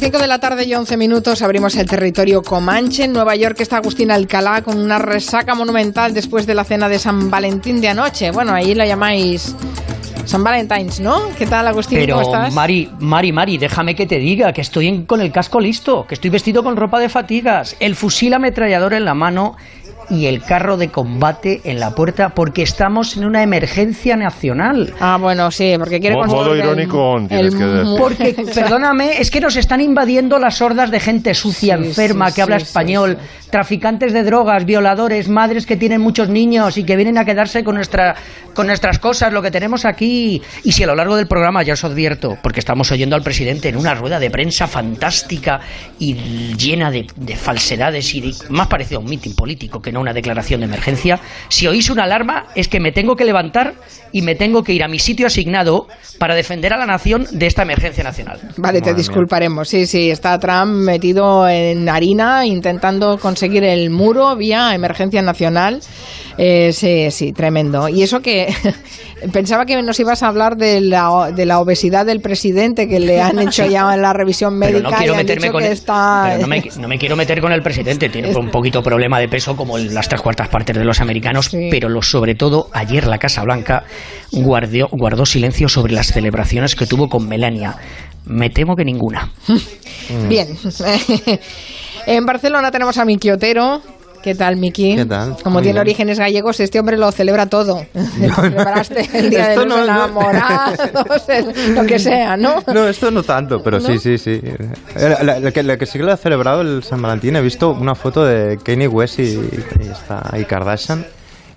las 5 de la tarde y 11 minutos abrimos el territorio Comanche. En Nueva York está Agustín Alcalá con una resaca monumental después de la cena de San Valentín de anoche. Bueno, ahí la llamáis San Valentines, ¿no? ¿Qué tal, Agustín? Pero, ¿Cómo estás? Mari, Mari, Mari, déjame que te diga que estoy en- con el casco listo, que estoy vestido con ropa de fatigas, el fusil ametrallador en la mano y el carro de combate en la puerta porque estamos en una emergencia nacional. Ah, bueno, sí, porque quiere modo el- irónico tienes que decir. Porque, perdóname, es que nos están invadiendo las hordas de gente sucia, Sí, enferma, sí, que habla sí, español, traficantes de drogas, violadores, madres que tienen muchos niños y que vienen a quedarse con, nuestra, con nuestras cosas, lo que tenemos aquí. Y si a lo largo del programa, ya os advierto, porque estamos oyendo al presidente en una rueda de prensa fantástica y llena de, de falsedades y de- más parecido a un mitin político que no una declaración de emergencia, si oís una alarma es que me tengo que levantar y me tengo que ir a mi sitio asignado para defender a la nación de esta emergencia nacional. Vale, te disculparemos. Sí, sí, está Trump metido en harina intentando conseguir el muro vía emergencia nacional. Eh, sí, sí, tremendo. Y eso que pensaba que nos ibas a hablar de la, de la obesidad del presidente que le han hecho ya en la revisión Pero médica no quiero meterme con el- está... pero no, me, no me quiero meter con el presidente, tiene un poquito problema de peso como las tres cuartas partes de los americanos, Sí. pero lo, sobre todo ayer la Casa Blanca guardió- guardó silencio sobre las celebraciones que tuvo con Melania. Me temo que ninguna. Bien. en Barcelona tenemos a Miki Otero. ¿Qué tal, Miki? ¿Qué tal? Como tiene orígenes gallegos, este hombre lo celebra todo. Celebraste el día de los no- no- enamorados, el- lo que sea, ¿no? No, esto no tanto, pero sí, sí, sí. Eh, la que, que sí que lo ha celebrado el San Valentín, he visto una foto de Kanye West y, y está y Kardashian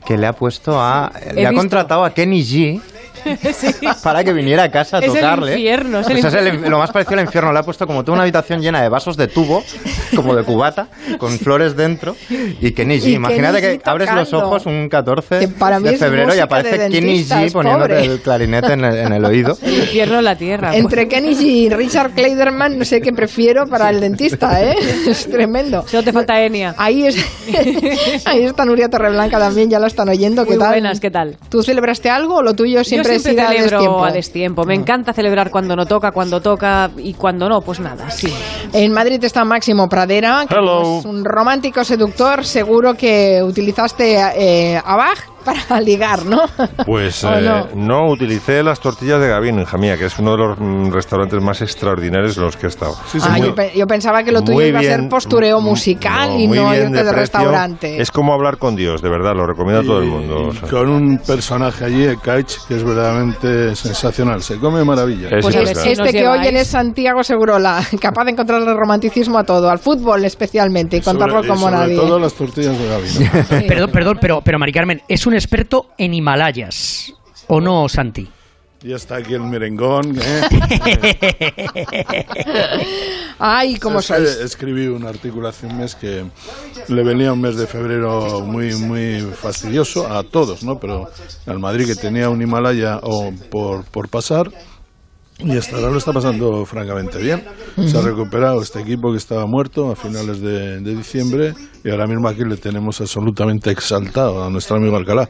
que le ha puesto a... le ha visto. contratado a Kenny G para que viniera a casa a Es el tocarle. infierno, es el Pues es el- lo más parecido al infierno. Le ha puesto como toda una habitación llena de vasos de tubo, como de cubata, con flores dentro. Y Kenny G. Y Imagínate Kenny G que abres los ojos un 14 Que para mí de febrero y aparece de Kenny G poniéndote pobre. el clarinete en el, en el oído. El infierno en la tierra. Entre Kenny y Richard Kleiderman, no sé qué prefiero para el dentista, ¿eh? Es tremendo. Solo te falta Enia. Ahí, es, ahí está Nuria Torreblanca también, ya la están oyendo. ¿Qué Muy tal? buenas, ¿qué tal? ¿Tú celebraste algo o lo tuyo siempre, Yo siempre es ir a celebro destiempo? a destiempo. Me encanta celebrar cuando no toca, cuando toca y cuando no, pues nada, sí. En Madrid está Máximo Pradera, que Hello. es un romántico seductor. Seguro que utilizaste eh, a Bach para ligar, ¿no? Pues ¿O eh, no? no? utilicé las tortillas de Gavino, hija mía, que es uno de los mm, restaurantes más extraordinarios en los que he estado. Ah, yo, pe- yo pensaba que lo tuyo Muy iba a ser bien, postureo mm, musical y muy no bien irte de, precio. restaurante. Es como hablar con Dios, de verdad, lo recomiendo a todo el mundo. Y o sea. con un personaje allí, el Kaich, que es verdaderamente sensacional. Se come maravilla. Es Pues a ver especial. si Este que oyen es Santiago Segurola, capaz de encontrarle romanticismo a todo, al fútbol especialmente, y contarlo Sobre- y como sobre nadie. todo las tortillas de Gavino. Perdón, perdón, pero, pero Mari Carmen, es un experto en Himalayas. ¿O no, Santi? ya está aquí el merengón. ¿eh? Ay, ¿cómo Es que sois? Escribí un artículo hace un mes que le venía un mes de febrero muy muy fastidioso a todos, ¿no? Pero al Madrid que tenía un Himalaya o por, por pasar y hasta ahora lo está pasando francamente bien. Se ha recuperado este equipo que estaba muerto a finales de, de diciembre y ahora mismo aquí le tenemos absolutamente exaltado a nuestro amigo Alcalá.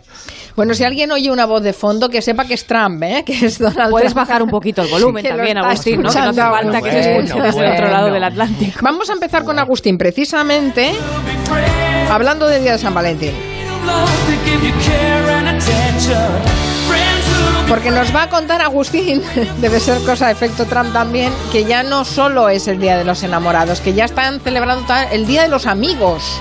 Bueno, si alguien oye una voz de fondo, que sepa que es Trump, ¿eh? que es Donald Puedes Trump. bajar un poquito el volumen también, Agustín, ¿no? Que no hace falta que se escuche desde el otro lado del Atlántico. Vamos a empezar con Agustín, precisamente hablando del Día de San Valentín. Porque nos va a contar Agustín, debe ser cosa de efecto Trump también, que ya no solo es el Día de los Enamorados, que ya están celebrando el Día de los Amigos.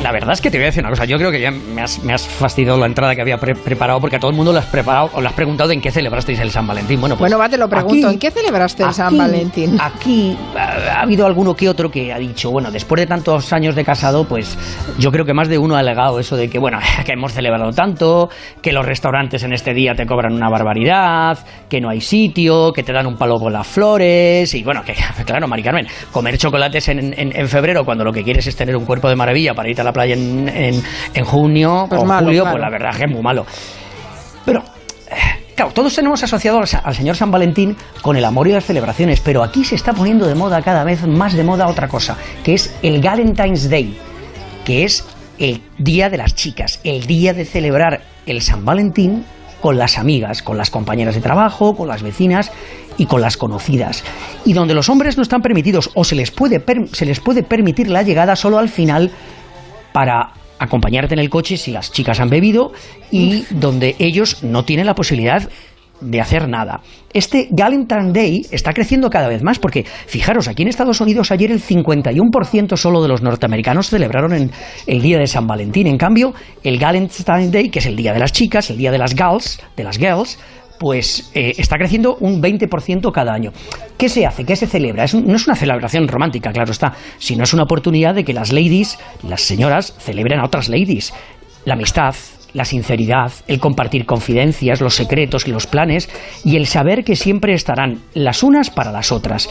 La verdad es que te voy a decir una cosa. Yo creo que ya me has, me has fastidiado la entrada que había pre- preparado porque a todo el mundo le has preparado o le has preguntado en qué celebrasteis el San Valentín. Bueno, pues Bueno, va, te lo pregunto, aquí- ¿en qué celebraste el San Valentín? Aquí ha, ha habido alguno que otro que ha dicho, bueno, después de tantos años de casado, pues yo creo que más de uno ha alegado eso de que, bueno, que hemos celebrado tanto, que los restaurantes en este día te cobran una barbaridad, que no hay sitio, que te dan un palo con las flores, y bueno, que claro, Mari Carmen, comer chocolates en, en- en febrero cuando lo que quieres es tener un cuerpo de maravilla para a la playa en, en- en junio Pues o malo, julio, claro. pues la verdad es que es muy malo. Pero, eh, claro, todos tenemos asociado al, señor San Valentín con el amor y las celebraciones, pero aquí se está poniendo de moda cada vez más de moda otra cosa, que es el Valentine's Day, que es el día de las chicas, el día de celebrar el San Valentín con las amigas, con las compañeras de trabajo, con las vecinas, y con las conocidas. Y donde los hombres no están permitidos o se les puede, per- se les puede permitir la llegada solo al final para acompañarte en el coche si las chicas han bebido y donde ellos no tienen la posibilidad de hacer nada. Este Galentine Day está creciendo cada vez más porque, fijaros, aquí en Estados Unidos ayer el 51% solo de los norteamericanos celebraron en el día de San Valentín. En cambio, el Galentine Day, que es el día de las chicas, el día de las gals, de las girls, pues eh, está creciendo un 20% cada año. ¿Qué se hace? ¿Qué se celebra? No es una celebración romántica, claro está, sino es una oportunidad de que las ladies, las señoras, celebren a otras ladies. La amistad, la sinceridad, el compartir confidencias, los secretos y los planes, y el saber que siempre estarán las unas para las otras.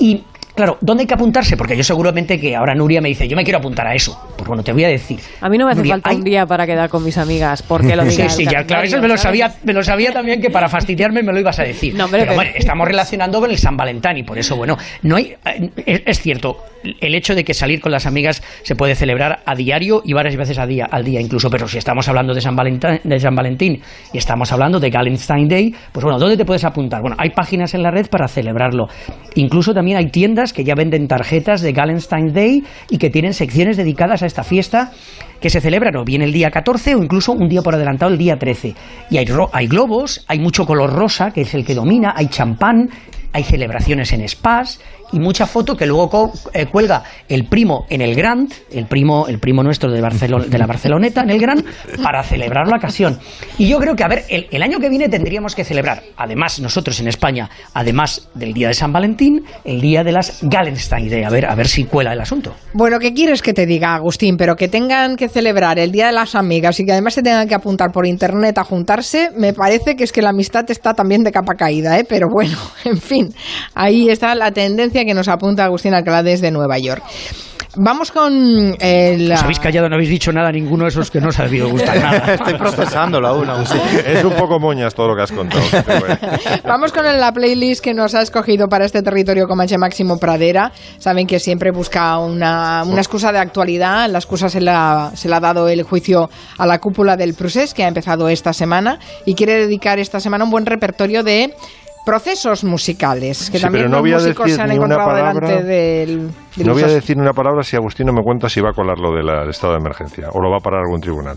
Y Claro, ¿dónde hay que apuntarse? Porque yo seguramente que ahora Nuria me dice, yo me quiero apuntar a eso. Pues bueno, te voy a decir. A mí no me hace Nuria, falta hay- un día para quedar con mis amigas, porque lo Sí, diga sí, el ya, claro, eso me lo, sabía, me lo sabía también que para fastidiarme me lo ibas a decir. No, pero pero- bueno, estamos relacionando con el San Valentín y por eso, bueno, no hay, eh, es, es cierto, el hecho de que salir con las amigas se puede celebrar a diario y varias veces a día, al día incluso, pero si estamos hablando de San Valentín, de San Valentín y estamos hablando de Galentine Day, pues bueno, ¿dónde te puedes apuntar? Bueno, hay páginas en la red para celebrarlo. Incluso también hay tiendas que ya venden tarjetas de Galentine Day y que tienen secciones dedicadas a esta fiesta que se celebran o bien el día 14 o incluso un día por adelantado el día 13. Y hay, hay globos, hay mucho color rosa, que es el que domina, hay champán, hay celebraciones en spas y mucha foto que luego eh, cuelga el primo en el Grand, el primo, el primo nuestro de, Barcelona, de la Barceloneta en el Grand, para celebrar la ocasión. Y yo creo que, a ver, el, año que viene tendríamos que celebrar, además nosotros en España, además del día de San Valentín, el día de las Gallenstein Day. A ver, a ver si cuela el asunto. Bueno, ¿qué quieres que te diga, Agustín? Pero que tengan que celebrar el Día de las Amigas y que además se tengan que apuntar por internet a juntarse, me parece que es que la amistad está también de capa caída, ¿eh? Pero bueno, en fin, ahí está la tendencia que nos apunta Agustín Alcalá desde Nueva York. Vamos con eh, la... Os habéis callado, no habéis dicho nada, ninguno de esos que no os ha debido gustar nada. Estoy procesándolo aún, aún. Es un poco moñas todo lo que has contado. bueno. Vamos con la playlist que nos ha escogido para este territorio Comanche Máximo Pradera. Saben que siempre busca una, una excusa de actualidad. La excusa se la, se la ha dado el juicio a la cúpula del Prusés, que ha empezado esta semana, y quiere dedicar esta semana un buen repertorio de procesos musicales, que Sí, también pero no los voy a músicos se han encontrado palabra- delante del... de No voy a decir una palabra si Agustín no me cuenta si va a colar lo del estado de emergencia o lo va a parar algún tribunal.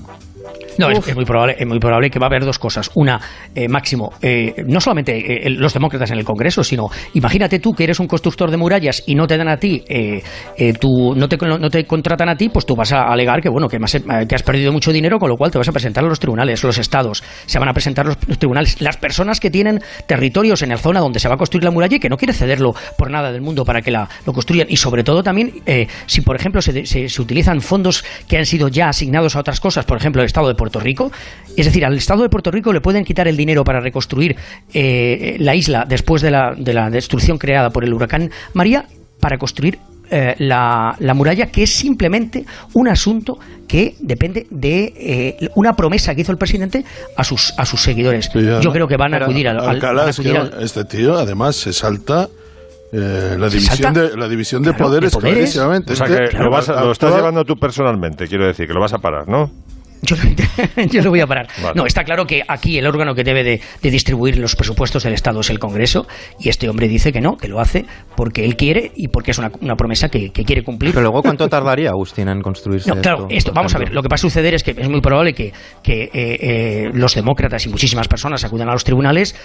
No, es, es muy probable, es muy probable que va a haber dos cosas. Una, eh, Máximo, eh, no solamente eh, los demócratas en el Congreso, sino imagínate tú que eres un constructor de murallas y no te dan a ti, eh, eh, tú, no, te, no te contratan a ti, pues tú vas a alegar que bueno que, más- eh, que has perdido mucho dinero, con lo cual te vas a presentar a los tribunales, los estados, se van a presentar los, los tribunales, las personas que tienen territorios en la zona donde se va a construir la muralla y que no quiere cederlo por nada del mundo para que la, lo construyan. Y sobre todo también eh, si por ejemplo se, se- se utilizan fondos que han sido ya asignados a otras cosas, por ejemplo el Estado de Puerto Rico, es decir, al Estado de Puerto Rico le pueden quitar el dinero para reconstruir eh, la isla después de la, de la destrucción creada por el huracán María para construir eh, la, la muralla, que es simplemente un asunto que depende de eh, una promesa que hizo el presidente a sus, a sus seguidores. Sí, Yo ¿no? creo que van a acudir al, al- Alcalá, van a es que acudir al- este tío además se salta eh, la división de la división de Claro, poderes, de poderes. clarísimamente. O sea Este que lo, vas a- lo estás llevando tú personalmente, quiero decir, que lo vas a parar, ¿no? Yo lo, yo lo voy a parar. Vale. No, está claro que aquí el órgano que debe de, de distribuir los presupuestos del Estado es el Congreso y este hombre dice que no, que lo hace porque él quiere y porque es una, una promesa que, que quiere cumplir. Pero luego, ¿cuánto tardaría, Agustín, en construirse No, claro, esto? vamos a ver, lo que va a suceder es que es muy probable que, que, eh, eh, los demócratas y muchísimas personas acudan a los tribunales,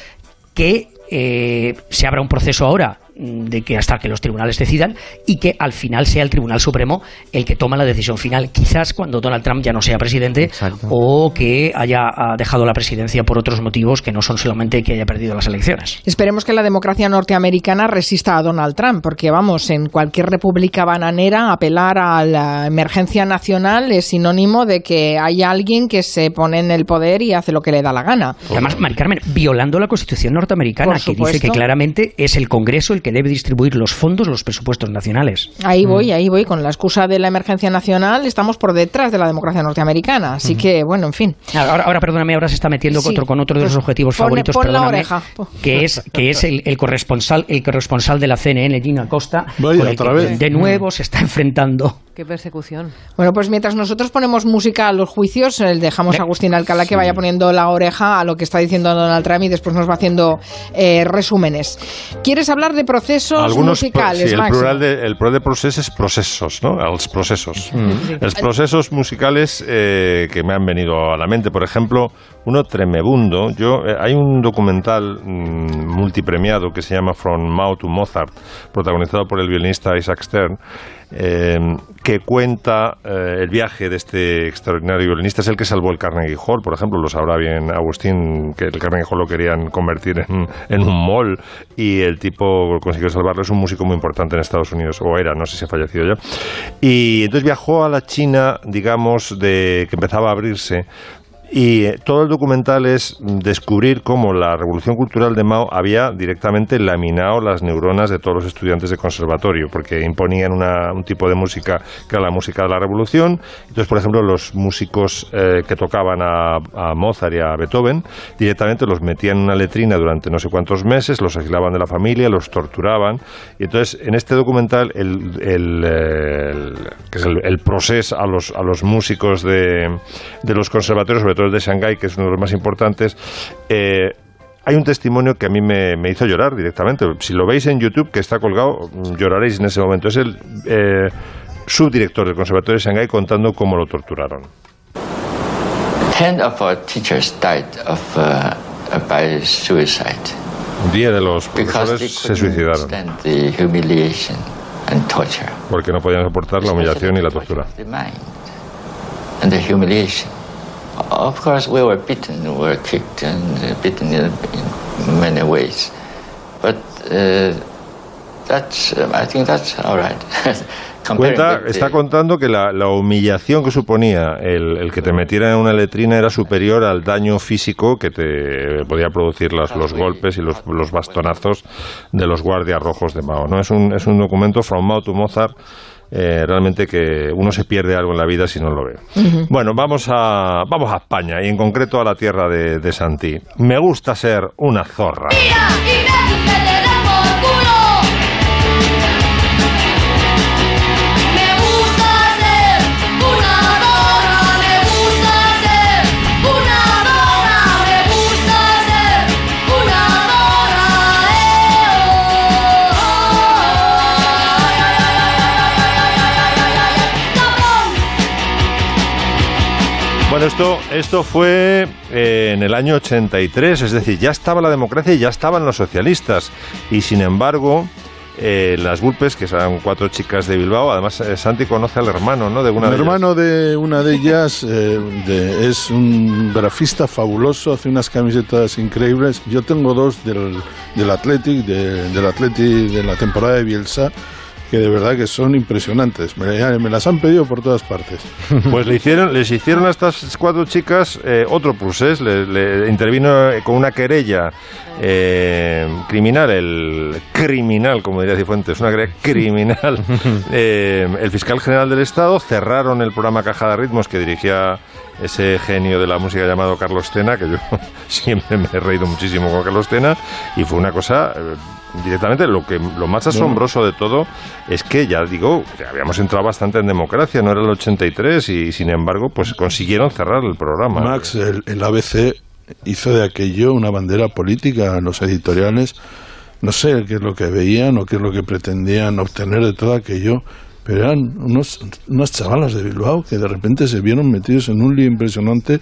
que eh, se abra un proceso ahora de que hasta que los tribunales decidan y que al final sea el Tribunal Supremo el que toma la decisión final, quizás cuando Donald Trump ya no sea presidente Exacto. o que haya dejado la presidencia por otros motivos que no son solamente que haya perdido las elecciones. Esperemos que la democracia norteamericana resista a Donald Trump, porque vamos, en cualquier república bananera apelar a la emergencia nacional es sinónimo de que hay alguien que se pone en el poder y hace lo que le da la gana. Y Además, Mari Carmen, violando la Constitución norteamericana, que dice que claramente es el Congreso el que debe distribuir los fondos, los presupuestos nacionales. Ahí voy, ahí voy. Con la excusa de la emergencia nacional estamos por detrás de la democracia norteamericana. Así que, bueno, en fin. Ahora, ahora, perdóname, ahora se está metiendo Sí. con otro, con otro de los Pues objetivos pon- favoritos, pon la perdóname, oreja. que es, que es el, el corresponsal, el corresponsal de la CNN, Gina Costa, Vaya, con el otra que vez. de nuevo se está enfrentando. Qué persecución. Bueno, pues mientras nosotros ponemos música a los juicios, eh, dejamos a Agustín Alcalá que vaya poniendo la oreja a lo que está diciendo Donald Trump y después nos va haciendo eh, resúmenes. ¿Quieres hablar de procesos Algunos, musicales, sí, el plural de, el plural de procesos es procesos, ¿no? Los procesos. Los procesos musicales eh, que me han venido a la mente, por ejemplo, uno tremebundo. Yo, eh, hay un documental mm, multipremiado que se llama From Mao to Mozart, protagonizado por el violinista Isaac Stern, eh, que cuenta eh, el viaje de este extraordinario violinista. Es el que salvó el Carnegie Hall, por ejemplo, lo sabrá bien Agustín, que el Carnegie Hall lo querían convertir en, en un mall y el tipo consiguió salvarlo. Es un músico muy importante en Estados Unidos, o era, no sé si ha fallecido ya. Y entonces viajó a la China, digamos, de que empezaba a abrirse y eh, todo el documental es descubrir cómo la revolución cultural de Mao había directamente laminado las neuronas de todos los estudiantes de conservatorio, porque imponían una- un tipo de música que era la música de la revolución. Entonces, por ejemplo, los músicos eh, que tocaban a, a Mozart y a Beethoven directamente los metían en una letrina durante no sé cuántos meses, los aislaban de la familia, los torturaban. Y entonces, en este documental, el, el, eh, el- el, procés a los, a los músicos de, de los conservatorios, sobre el de Shanghái, que es uno de los más importantes, eh, hay un testimonio que a mí me, me hizo llorar directamente. Si lo veis en YouTube, que está colgado, mm, lloraréis en ese momento. Es el eh, subdirector del Conservatorio de Shanghái contando cómo lo torturaron. Ten of our teachers died of uh, by suicide Diez de los profesores se suicidaron the humiliation and torture. porque no podían soportar la humillación y la tortura. The mind and the humiliation. Of course, we were beaten, we were kicked and uh, beaten in, in many ways, but uh, that's. um, I think that's all right. Comparing Cuenta, está contando que la, la humillación que suponía el, el que te metieran en una letrina era superior al daño físico que te podía producir las- los golpes y los, los bastonazos de los guardias rojos de Mao. ¿no? Es, un, es un documento From Mao to Mozart. Eh, realmente que uno se pierde algo en la vida si no lo ve. Bueno, vamos a, vamos a España y en concreto a la tierra de, de Santí. Me gusta ser una zorra. Bueno, esto, esto fue eh, en el año 83, es decir, ya estaba la democracia y ya estaban los socialistas. Y sin embargo, eh, las Vulpes, que son cuatro chicas de Bilbao, además eh, Santi conoce al hermano, ¿no? De una de ellas. hermano de una de ellas eh, de- es un grafista fabuloso, hace unas camisetas increíbles. Yo tengo dos del, del Athletic, de, del Athletic de la temporada de Bielsa, que de verdad que son impresionantes. Me, me las han pedido por todas partes. Pues le hicieron, les hicieron a estas cuatro chicas eh, otro procés, le, le intervino eh, con una querella eh, criminal, el criminal, como diría Cifuentes, una querella criminal. Eh, el fiscal general del Estado cerraron el programa Caja de Ritmos que dirigía ese genio de la música llamado Carlos Tena, que yo siempre me he reído muchísimo con Carlos Tena, y fue una cosa eh, directamente lo que lo más asombroso de todo es que ya digo, que habíamos entrado bastante en democracia, no era el 83 y sin embargo, pues consiguieron cerrar el programa. Max, el, el ABC hizo de aquello una bandera política, los editoriales, no sé qué es lo que veían o qué es lo que pretendían obtener de todo aquello, pero eran unos, unas chavalas de Bilbao que de repente se vieron metidos en un lío impresionante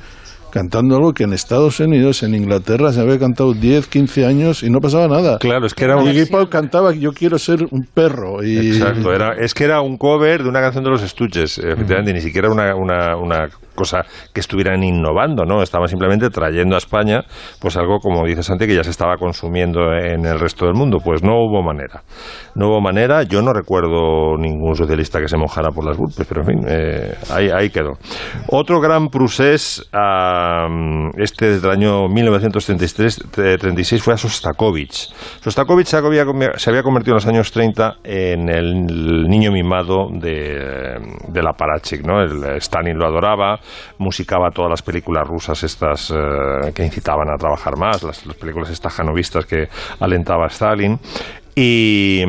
cantando algo que en Estados Unidos, en Inglaterra, se había cantado 10, 15 años y no pasaba nada. Claro, es que era un Iggy Pop cantaba Yo quiero ser un perro. Y... Exacto, era, es que era un cover de una canción de los Stooges, efectivamente, ni siquiera una, una, una cosa que estuvieran innovando, ¿no? Estaban simplemente trayendo a España, pues algo, como dice Santi, que ya se estaba consumiendo en el resto del mundo. Pues no hubo manera. No hubo manera, yo no recuerdo ningún socialista que se mojara por las burpes, pero en fin, eh, ahí, ahí quedó. Otro gran procés a mm, este desde el año 1936 fue a Sostakovich. Sostakovich se había, convertido en los años 30 en el niño mimado de, de la Parachik. El, Stalin lo adoraba, musicaba todas las películas rusas estas eh, que incitaban a trabajar más, las, las películas estajanovistas que alentaba Stalin. Y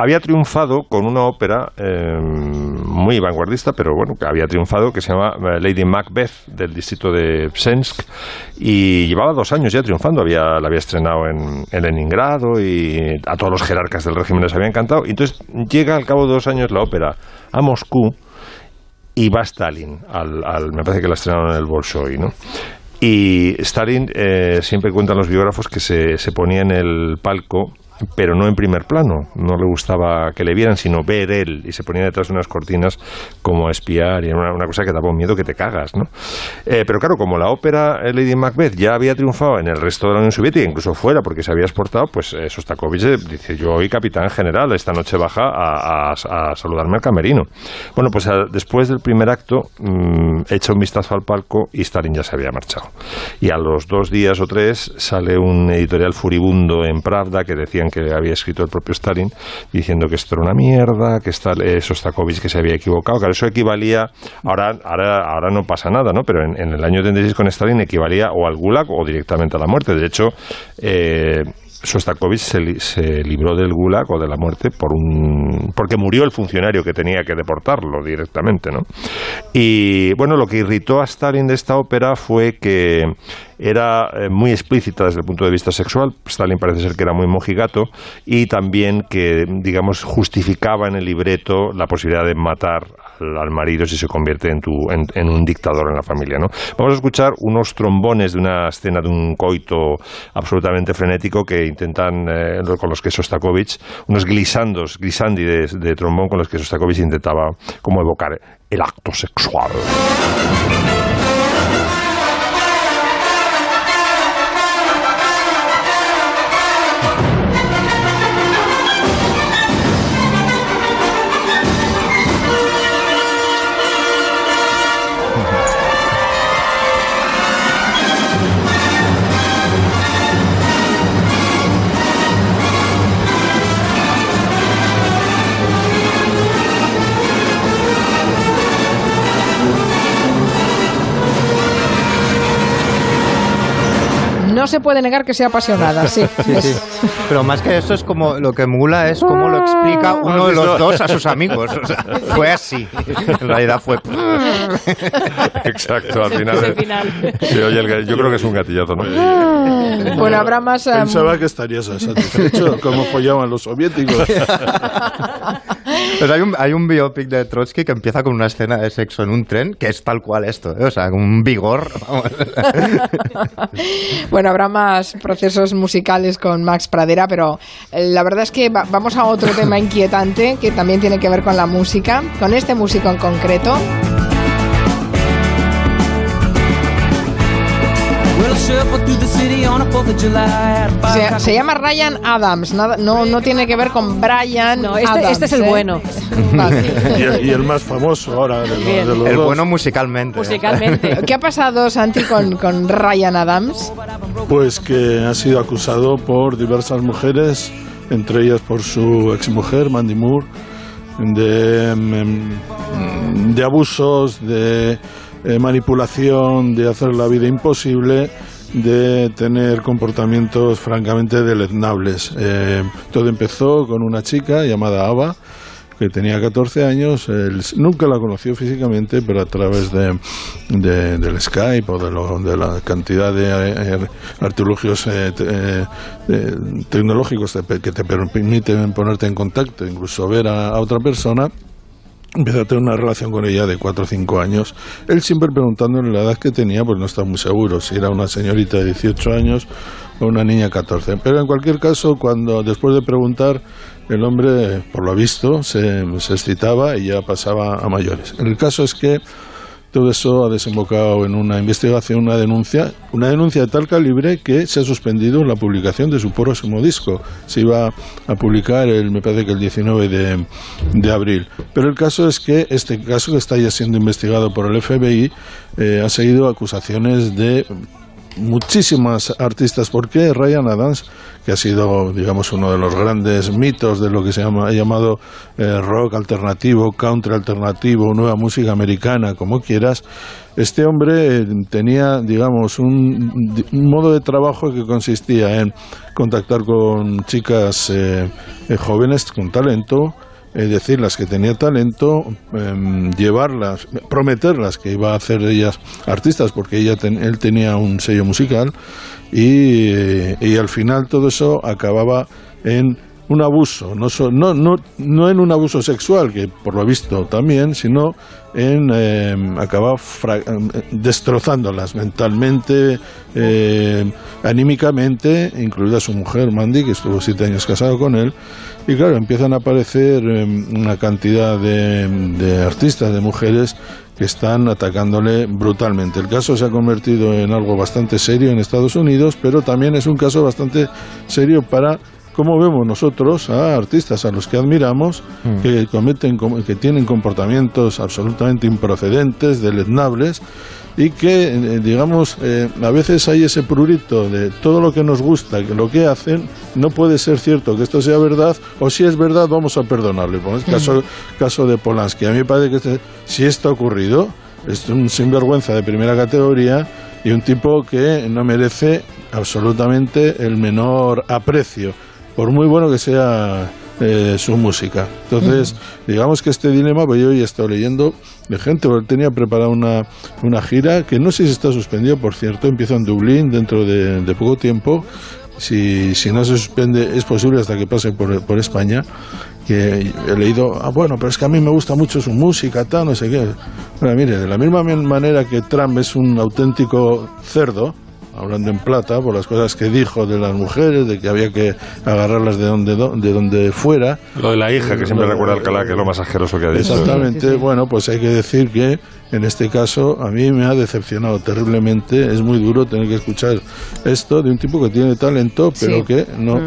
había triunfado con una ópera eh, muy vanguardista, pero bueno, que había triunfado, que se llama eh, Lady Macbeth, del distrito de Psensk, y llevaba dos años ya triunfando, había, la había estrenado en, en Leningrado y a todos los jerarcas del régimen les había encantado. Y entonces llega al cabo de dos años la ópera a Moscú y va Stalin, al, me parece que la estrenaron en el Bolshoi, ¿no? Y Stalin, eh, siempre cuentan los biógrafos que se, se ponía en el palco, pero no en primer plano. No le gustaba que le vieran, sino ver él. Y se ponía detrás de unas cortinas como a espiar. Y era una, cosa que daba un miedo que te cagas, ¿no? Eh, pero claro, como la ópera eh, Lady Macbeth ya había triunfado en el resto de la Unión Soviética, incluso fuera, porque se había exportado, pues eh, Sostakovich eh, dice, yo hoy capitán general, esta noche baja a, saludarme al camerino. Bueno, pues después del primer acto, mm, echa un vistazo al palco y Stalin ya se había marchado. Y a los dos días o tres sale un editorial furibundo en Pravda que decían que había escrito el propio Stalin diciendo que esto era una mierda, que está, eh, Sostakovich que se había equivocado. Claro, eso equivalía, ahora, ahora, ahora no pasa nada, ¿no? Pero en, en el año 36 con Stalin equivalía o al Gulag o directamente a la muerte. De hecho, eh, Sostakovich se, se libró del Gulag o de la muerte por un porque murió el funcionario que tenía que deportarlo directamente, ¿no? Y bueno, lo que irritó a Stalin de esta ópera fue que era eh, muy explícita desde el punto de vista sexual. Stalin parece ser que era muy mojigato y también que, digamos, justificaba en el libreto la posibilidad de matar al, marido si se convierte en, tu, en un dictador en la familia, ¿no? Vamos a escuchar unos trombones de una escena de un coito absolutamente frenético que intentan, eh, con los que Sostakovich, unos glisandos, glisandi de, de trombón con los que Sostakovich intentaba como evocar el acto sexual. Se puede negar que sea apasionada, sí. Sí, sí. Pero más que eso es como lo que mula es como lo explica uno de los dos a sus amigos. O sea, fue así. En realidad fue. Exacto, al final. Oye el yo creo que es un gatillazo, ¿no? Bueno, habrá más... Pensaba que estarías satisfecho como follaban los soviéticos. Pues hay un, hay biopic de Trotsky que empieza con una escena de sexo en un tren que es tal cual esto, ¿eh? o sea, con un vigor. Bueno, habrá más procesos musicales con Max Pradera, pero eh, la verdad es que va- vamos a otro tema inquietante que también tiene que ver con la música, con este músico en concreto. Se, se llama Ryan Adams, nada- no, no tiene que ver con Brian No, este, Adams, este es el ¿eh? bueno, y, el, y el más famoso ahora de, los- de los El dos. bueno musicalmente. ¿eh? musicalmente. ¿Qué ha pasado, Santi, con, con Ryan Adams? Pues que ha sido acusado por diversas mujeres, entre ellas por su exmujer, Mandy Moore, de, mm, de abusos, de eh, manipulación, de hacer la vida imposible, de tener comportamientos francamente deleznables. Eh, todo empezó con una chica llamada Ava, que tenía 14 años, él nunca la conoció físicamente, pero a través de, de- del Skype o de, lo- de la cantidad de eh, artilugios eh, eh, eh, tecnológicos te- que te permiten ponerte en contacto, incluso ver a otra persona, empezó a tener una relación con ella de 4 o 5 años. Él siempre preguntándole la edad que tenía, pues no está muy seguro si era una señorita de 18 años o una niña de 14. Pero en cualquier caso, cuando después de preguntar, el hombre, por lo visto, se, se excitaba y ya pasaba a mayores. El caso es que todo eso ha desembocado en una investigación, una denuncia, una denuncia de tal calibre que se ha suspendido la publicación de su próximo disco. Se iba a publicar, el, me parece que el 19 de, de abril. Pero el caso es que este caso que está ya siendo investigado por el FBI eh, ha seguido acusaciones de muchísimas artistas porque Ryan Adams que ha sido digamos uno de los grandes mitos de lo que se llama ha llamado eh, rock alternativo country alternativo nueva música americana como quieras. Este hombre eh, tenía digamos un, modo de trabajo que consistía en contactar con chicas eh, eh, jóvenes con talento es decir, las que tenía talento, em, llevarlas, prometerlas que iba a hacer ellas artistas, porque ella ten- él tenía un sello musical, y, eh, al final todo eso acababa en un abuso, no, so- no, no, no en un abuso sexual, que por lo visto también, sino en em, acabar em, destrozándolas mentalmente, em, anímicamente, incluida su mujer Mandy, que estuvo siete años casado con él, y claro, empiezan a aparecer em, una cantidad de, de artistas, de mujeres, que están atacándole brutalmente. El caso se ha convertido en algo bastante serio en Estados Unidos, pero también es un caso bastante serio para cómo vemos nosotros a artistas a los que admiramos que cometen com- que tienen comportamientos absolutamente improcedentes, deleznables y que eh, digamos eh, a veces hay ese prurito de todo lo que nos gusta, que lo que hacen no puede ser cierto que esto sea verdad o si es verdad vamos a perdonarle. Por el caso caso de Polanski, a mí me parece que este- si esto ha ocurrido es un sinvergüenza de primera categoría y un tipo que no merece absolutamente el menor aprecio, por muy bueno que sea eh, su música. Entonces, digamos que este dilema, pues yo ya he estado leyendo de gente, porque tenía preparada una, una gira que no sé si está suspendido, por cierto, empieza en Dublín dentro de, de poco tiempo. Si, si no se suspende, es posible hasta que pase por, por España. Que he leído, ah, bueno, pero es que a mí me gusta mucho su música, tal, no sé qué. Bueno, mire, de la misma manera que Trump es un auténtico cerdo, hablando en plata, por las cosas que dijo de las mujeres, de que había que agarrarlas de donde, do- de donde fuera. Lo de la hija, que siempre Lo- recuerda Alcalá, que es lo más asqueroso que ha dicho. Exactamente, bueno, pues hay que decir que en este caso a mí me ha decepcionado terriblemente. Es muy duro tener que escuchar esto de un tipo que tiene talento, pero Sí. que no.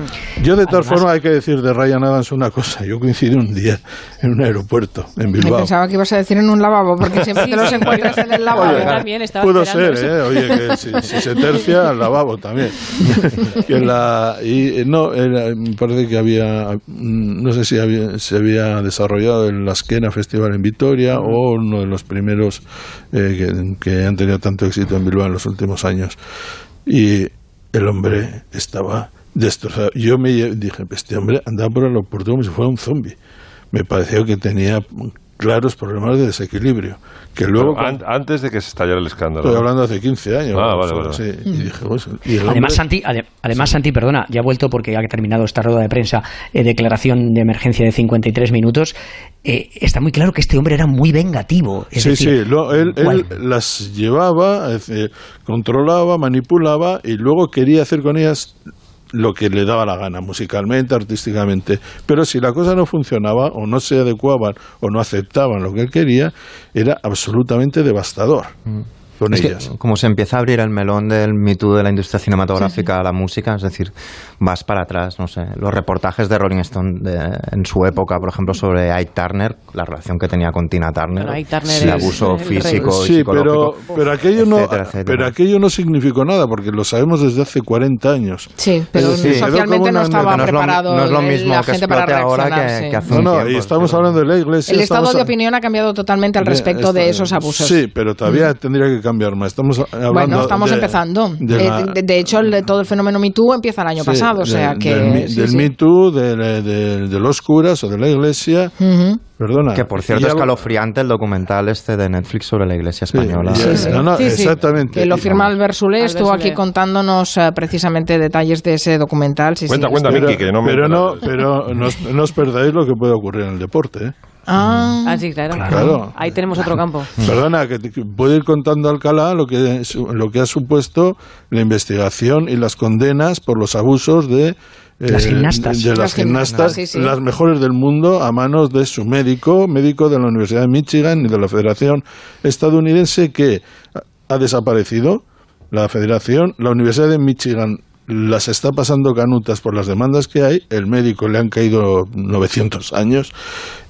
Yo, de tal forma, hay que decir de Ryan Adams una cosa. Yo coincidí un día en un aeropuerto en Me Bilbao. pensaba que ibas a decir en un lavabo, porque siempre te los encuentras en el lavabo. También estaba Pudo ser. ¿eh? Oye, que si, si se tercia, al lavabo también. que la, y eh, no, era- me parece que había, mm, no sé si había- se había desarrollado el Asquena Festival en Vitoria o uno de los primeros eh, que, han tenido tanto éxito en Bilbao en los últimos años. Y el hombre estaba destrozado. Yo me dije, este hombre andaba por el aeropuerto como si fuera un zombie. Me pareció que tenía claros problemas de desequilibrio. Que luego, Pero antes de que se estallara el escándalo. Estoy hablando hace 15 años. Ah, o vale, sea, vale, sí. vale. Y dije, pues, y el Además, hombre- Santi, ade- además, Santi, perdona, ya ha vuelto porque ha terminado esta rueda de prensa, eh, declaración de emergencia de 53 minutos. eh, está muy claro que este hombre era muy vengativo. Es sí, decir, sí, lo- él, las llevaba, es decir, controlaba, manipulaba y luego quería hacer con ellas lo que le daba la gana, musicalmente, artísticamente. Pero si la cosa no funcionaba o no se adecuaban o no aceptaban lo que él quería, era absolutamente devastador con Es que, ellas. como se empieza a abrir el melón del Me Too de la industria cinematográfica a la música, es decir, vas para atrás, no sé, los reportajes de Rolling Stone de- en su época, por ejemplo, sobre Ike Turner, la relación que tenía con Tina Turner, Ike Turner el abuso el rey. físico y Sí, pero, psicológico, pero, aquello no, etcétera, etcétera. pero aquello no significó nada, porque lo sabemos desde hace 40 años. Sí, pero socialmente no estaba no es lo, preparado no es lo mismo la que gente para explote ahora que, sí. que hace No, un no, tiempo. y estamos pero- hablando de la iglesia. El estado estamos de a- opinión ha cambiado totalmente al respecto de esos abusos. Sí, pero todavía tendría que cambiar Estamos hablando Bueno, estamos de- empezando. de Eh, la- De, de hecho, el todo el fenómeno Me Too empieza el año sí, pasado, o sea del- que... Del, sí, del sí. Me Too, de, de, de- de los curas o de la iglesia. Ujú. Perdona. Que por cierto, algo- escalofriante el documental este de Netflix sobre la iglesia Sí, española. y- Sí, sí. no, no, Sí, sí. exactamente. Que lo firma Albert Solé, Albert estuvo aquí contándonos eh, precisamente detalles de ese documental. Sí, Cuenta, sí, cuenta, Pero, Miki, que no me pero no, pero no, os- no os perdáis lo que puede ocurrir en el deporte. ¿eh? Ah, Ah, sí, claro. Claro. Ahí tenemos otro campo. Perdona, que, puedo ir contando Alcalá lo que, lo que ha supuesto la investigación y las condenas por los abusos de, eh, Las gimnastas. de, de las Las gimnastas, gimnastas, sí, sí. las mejores del mundo, a manos de su médico, médico de la Universidad de Michigan y de la Federación Estadounidense que ha- ha desaparecido. La Federación, la Universidad de Michigan las está pasando canutas por las demandas que hay, el médico le han caído 900 años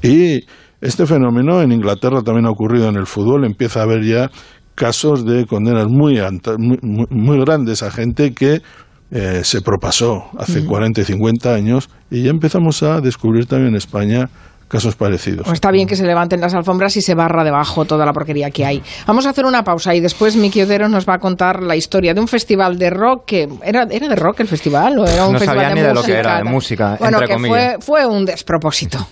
y este fenómeno en Inglaterra también ha ocurrido en el fútbol, empieza a haber ya casos de condenas muy, muy, grandes a gente que eh, se propasó hace 40 y 50 años y ya empezamos a descubrir también en España casos parecidos. Pues está bien que se levanten las alfombras y se barra debajo toda la porquería que hay. Vamos a hacer una pausa y después Miki Otero nos va a contar la historia de un festival de rock que era, era de rock el festival o era un No festival sabía de ni de lo música. que era, de música, Bueno, entre que comillas. fue, fue un despropósito.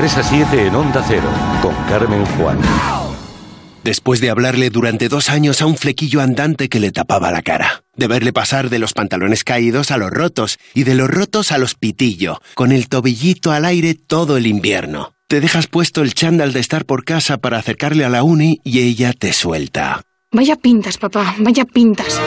3 a 7 en Onda Cero, con Carmen Juan. Después de hablarle durante dos años a un flequillo andante que le tapaba la cara. De verle pasar de los pantalones caídos a los rotos y de los rotos a los pitillo, con el tobillito al aire todo el invierno. Te dejas puesto el chándal de estar por casa para acercarle a la uni y ella te suelta. Vaya pintas, papá, vaya pintas.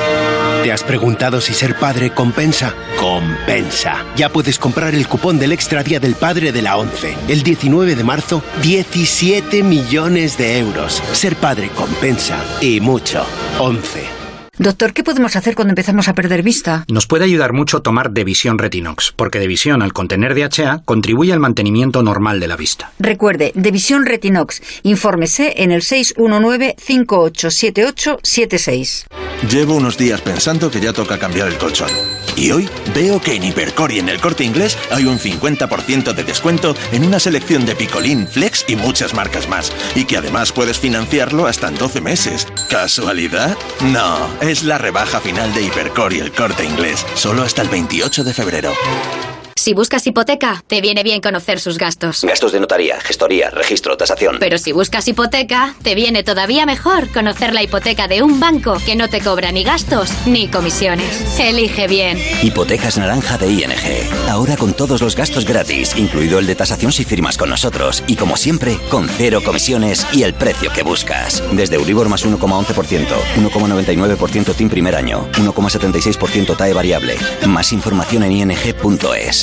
¿Te has preguntado si ser padre compensa? Compensa. Ya puedes comprar el cupón del Extra Día del Padre de la 11. El 19 de marzo, 17 millones de euros. Ser padre compensa. Y mucho. 11. Doctor, ¿qué podemos hacer cuando empezamos a perder vista? Nos puede ayudar mucho tomar Devisión Retinox, porque Devisión, al contener DHA, contribuye al mantenimiento normal de la vista. Recuerde, de Visión Retinox. Infórmese en el 619-587876. Llevo unos días pensando que ya toca cambiar el colchón. Y hoy veo que en Hipercor y en el corte inglés hay un 50% de descuento en una selección de Picolín, Flex y muchas marcas más. Y que además puedes financiarlo hasta en 12 meses. ¿Casualidad? No, es la rebaja final de Hipercor y el corte inglés. Solo hasta el 28 de febrero. Si buscas hipoteca, te viene bien conocer sus gastos. Gastos de notaría, gestoría, registro, tasación. Pero si buscas hipoteca, te viene todavía mejor conocer la hipoteca de un banco que no te cobra ni gastos ni comisiones. Elige bien. Hipotecas naranja de ING. Ahora con todos los gastos gratis, incluido el de tasación si firmas con nosotros. Y como siempre, con cero comisiones y el precio que buscas. Desde Euribor más 1,11%, 1,99% TIM primer año, 1,76% TAE variable. Más información en ing.es.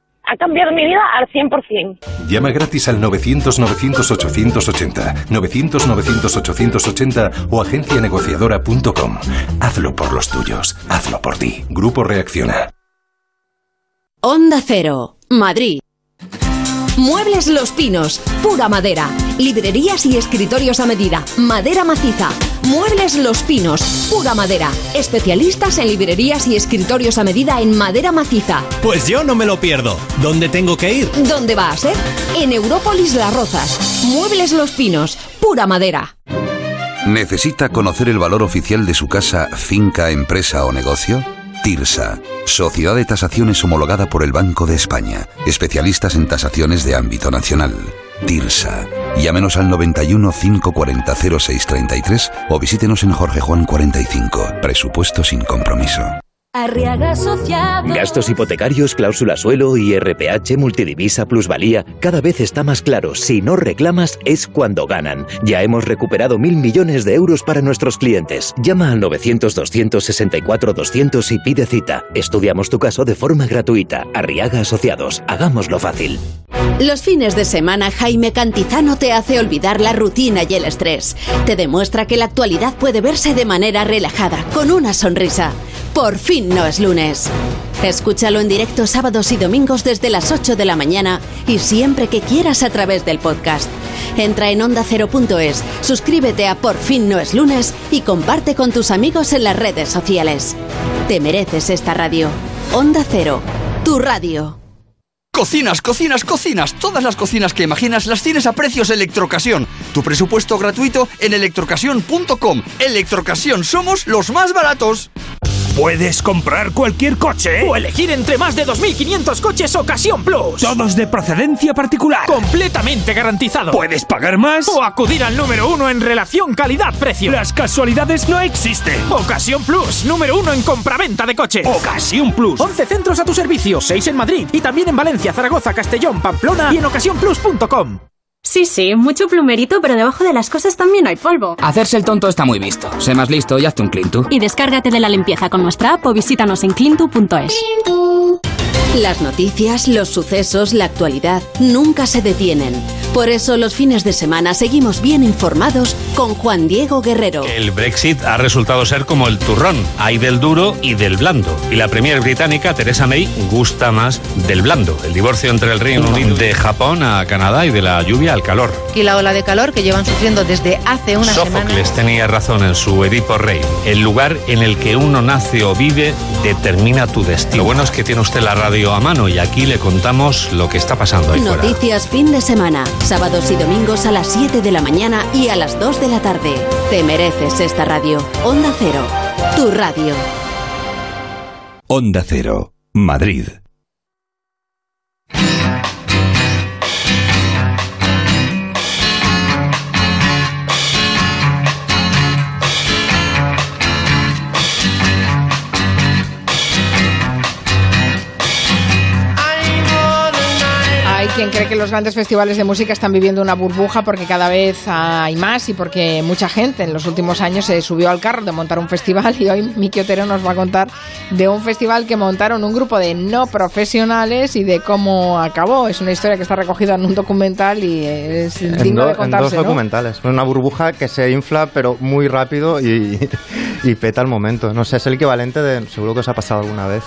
Ha cambiado mi vida al 100%. Llama gratis al 900-900-880, 900-900-880 o agencianegociadora.com. Hazlo por los tuyos, hazlo por ti. Grupo Reacciona. Onda Cero, Madrid. Muebles Los Pinos, pura madera. Librerías y escritorios a medida, madera maciza. Muebles Los Pinos, pura madera. Especialistas en librerías y escritorios a medida en madera maciza. Pues yo no me lo pierdo. ¿Dónde tengo que ir? ¿Dónde va a ser? En Európolis Las Rozas. Muebles Los Pinos, pura madera. ¿Necesita conocer el valor oficial de su casa, finca, empresa o negocio? TIRSA, Sociedad de Tasaciones homologada por el Banco de España, especialistas en tasaciones de ámbito nacional. TIRSA. Llámenos al 91 540 0633 o visítenos en Jorge Juan 45. Presupuesto sin compromiso. Arriaga Asociados. Gastos hipotecarios, cláusula suelo, IRPH, multidivisa, plusvalía. Cada vez está más claro, si no reclamas es cuando ganan. Ya hemos recuperado mil millones de euros para nuestros clientes. Llama al 900-264-200 y pide cita. Estudiamos tu caso de forma gratuita. Arriaga Asociados. Hagámoslo fácil. Los fines de semana Jaime Cantizano te hace olvidar la rutina y el estrés. Te demuestra que la actualidad puede verse de manera relajada, con una sonrisa. Por fin no es lunes. Escúchalo en directo sábados y domingos desde las 8 de la mañana y siempre que quieras a través del podcast. Entra en ondacero.es, suscríbete a Por fin no es lunes y comparte con tus amigos en las redes sociales. Te mereces esta radio. Onda Cero, Tu radio. Cocinas, cocinas, cocinas. Todas las cocinas que imaginas las tienes a precios Electrocasión. Tu presupuesto gratuito en electrocasión.com. Electrocasión, somos los más baratos. Puedes comprar cualquier coche o elegir entre más de 2.500 coches Ocasión Plus. Todos de procedencia particular. Completamente garantizado. Puedes pagar más o acudir al número uno en relación calidad-precio. Las casualidades no existen. Ocasión Plus, número uno en compraventa de coches. Ocasión Plus. 11 centros a tu servicio, 6 en Madrid y también en Valencia, Zaragoza, Castellón, Pamplona y en ocasiónplus.com. Sí, sí, mucho plumerito, pero debajo de las cosas también hay polvo. Hacerse el tonto está muy visto. Sé más listo y hazte un Clintu. Y descárgate de la limpieza con nuestra app o visítanos en clintu.es. Las noticias, los sucesos, la actualidad nunca se detienen. Por eso los fines de semana seguimos bien informados con Juan Diego Guerrero. El Brexit ha resultado ser como el turrón. Hay del duro y del blando. Y la premier británica, Theresa May, gusta más del blando. El divorcio entre el Reino Unido de Japón a Canadá y de la lluvia al calor. Y la ola de calor que llevan sufriendo desde hace una semana. Sófocles tenía razón en su Edipo Rey. El lugar en el que uno nace o vive determina tu destino. Lo bueno es que tiene usted la radio a mano y aquí le contamos lo que está pasando ahí fuera. Noticias fin de semana, sábados y domingos a las 7 de la mañana y a las 2 de la tarde. Te mereces esta radio. Onda Cero, tu radio. Onda Cero, Madrid. Quien cree que los grandes festivales de música están viviendo una burbuja porque cada vez hay más y porque mucha gente en los últimos años se subió al carro de montar un festival y hoy Miki Otero nos va a contar de un festival que montaron un grupo de no profesionales y de cómo acabó. Es una historia que está recogida en un documental y es En, digno do- de en contarse, dos ¿no? documentales. Una burbuja que se infla, pero muy rápido y, y peta al momento. No sé, es el equivalente de. Seguro que os ha pasado alguna vez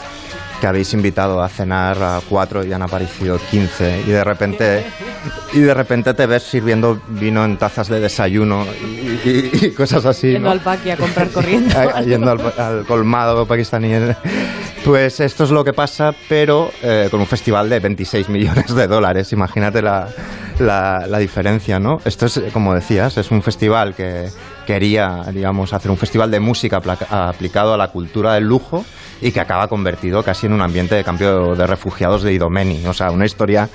que habéis invitado a cenar a cuatro y han aparecido 15 y de repente y de repente te ves sirviendo vino en tazas de desayuno y, y- y cosas así Yendo ¿no? al paqui a comprar corriendo. Yendo al, al colmado pakistaní. Pues esto es lo que pasa, pero eh, con un festival de 26 millones de dólares. Imagínate la, la, la diferencia, ¿no? Esto es, como decías, es un festival que quería, digamos, hacer un festival de música aplicado a la cultura del lujo y que acaba convertido casi en un ambiente de cambio de refugiados de Idomeni. O sea, una historia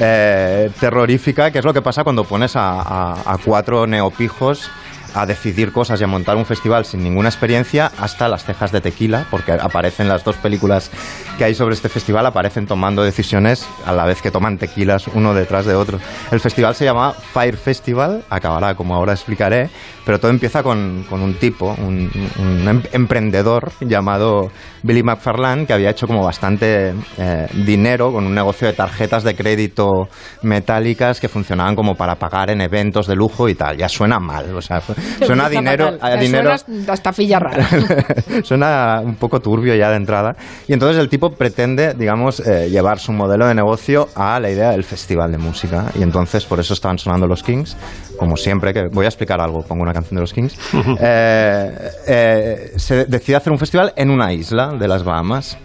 eh, terrorífica, que es lo que pasa cuando pones a, a- a cuatro neopijos a decidir cosas y a montar un festival sin ninguna experiencia hasta las cejas de tequila, porque aparecen las dos películas que hay sobre este festival, aparecen tomando decisiones a la vez que toman tequilas uno detrás de otro. El festival se llama Fire Festival, acabará como ahora explicaré, pero todo empieza con, con un tipo, un, un em- emprendedor llamado Billy McFarlane, que había hecho como bastante eh, dinero con un negocio de tarjetas de crédito metálicas que funcionaban como para pagar en eventos de lujo y tal. Ya suena mal, o sea, suena a dinero, a Ya dinero suena hasta filla rara. suena un poco turbio ya de entrada. Y entonces el tipo pretende, digamos, eh, llevar su modelo de negocio a la idea del festival de música. Y entonces por eso estaban sonando los Kings, como siempre, que voy a explicar algo, pongo una canción de los Kings. Eh, eh, se decide hacer un festival en una isla de las Bahamas.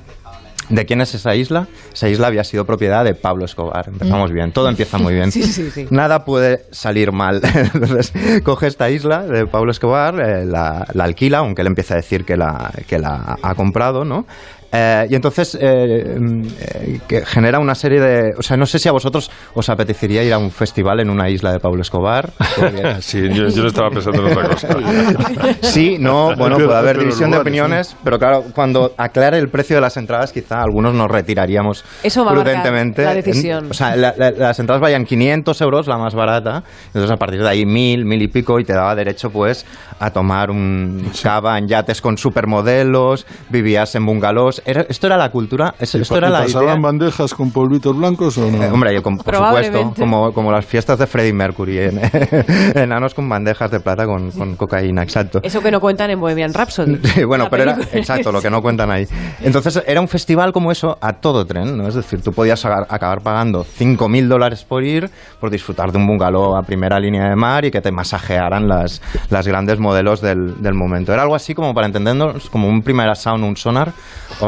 ¿De quién es esa isla? Esa isla había sido propiedad de Pablo Escobar. Empezamos bien, todo empieza muy bien. Sí, sí, sí. Nada puede salir mal. Entonces, coge esta isla de Pablo Escobar, eh, la, la alquila, aunque él empieza a decir que la, que la ha comprado, ¿no? Eh, y entonces eh, mm, eh, que genera una serie de... O sea, no sé si a vosotros os apetecería ir a un festival en una isla de Pablo Escobar. sí, yo, yo no estaba pensando en otra cosa. Sí, no, bueno, puede haber división de opiniones, pero claro, cuando aclare el precio de las entradas, quizá algunos nos retiraríamos Eso va a prudentemente. la decisión. O sea, la- la- las entradas vayan 500 euros, la más barata, entonces a partir de ahí mil, mil y pico, y te daba derecho pues a tomar un cava en yates con supermodelos, vivías en bungalows. Era- esto era la cultura, es- esto era la idea. ¿Pasaban bandejas con polvitos blancos o no? Eh, hombre, yo, por supuesto, como, como las fiestas de Freddie Mercury, en- enanos con bandejas de plata con, con cocaína, exacto. Eso que no cuentan en Bohemian Rhapsody. Sí, bueno, pero era exacto lo que no cuentan ahí. Entonces era un festival como eso a todo tren, ¿no? Es decir, tú podías acabar pagando 5.000 dólares por ir, por disfrutar de un bungalow a primera línea de mar y que te masajearan las, las grandes modelos del, del momento. Era algo así como para entendernos, como un primera sound, un sonar,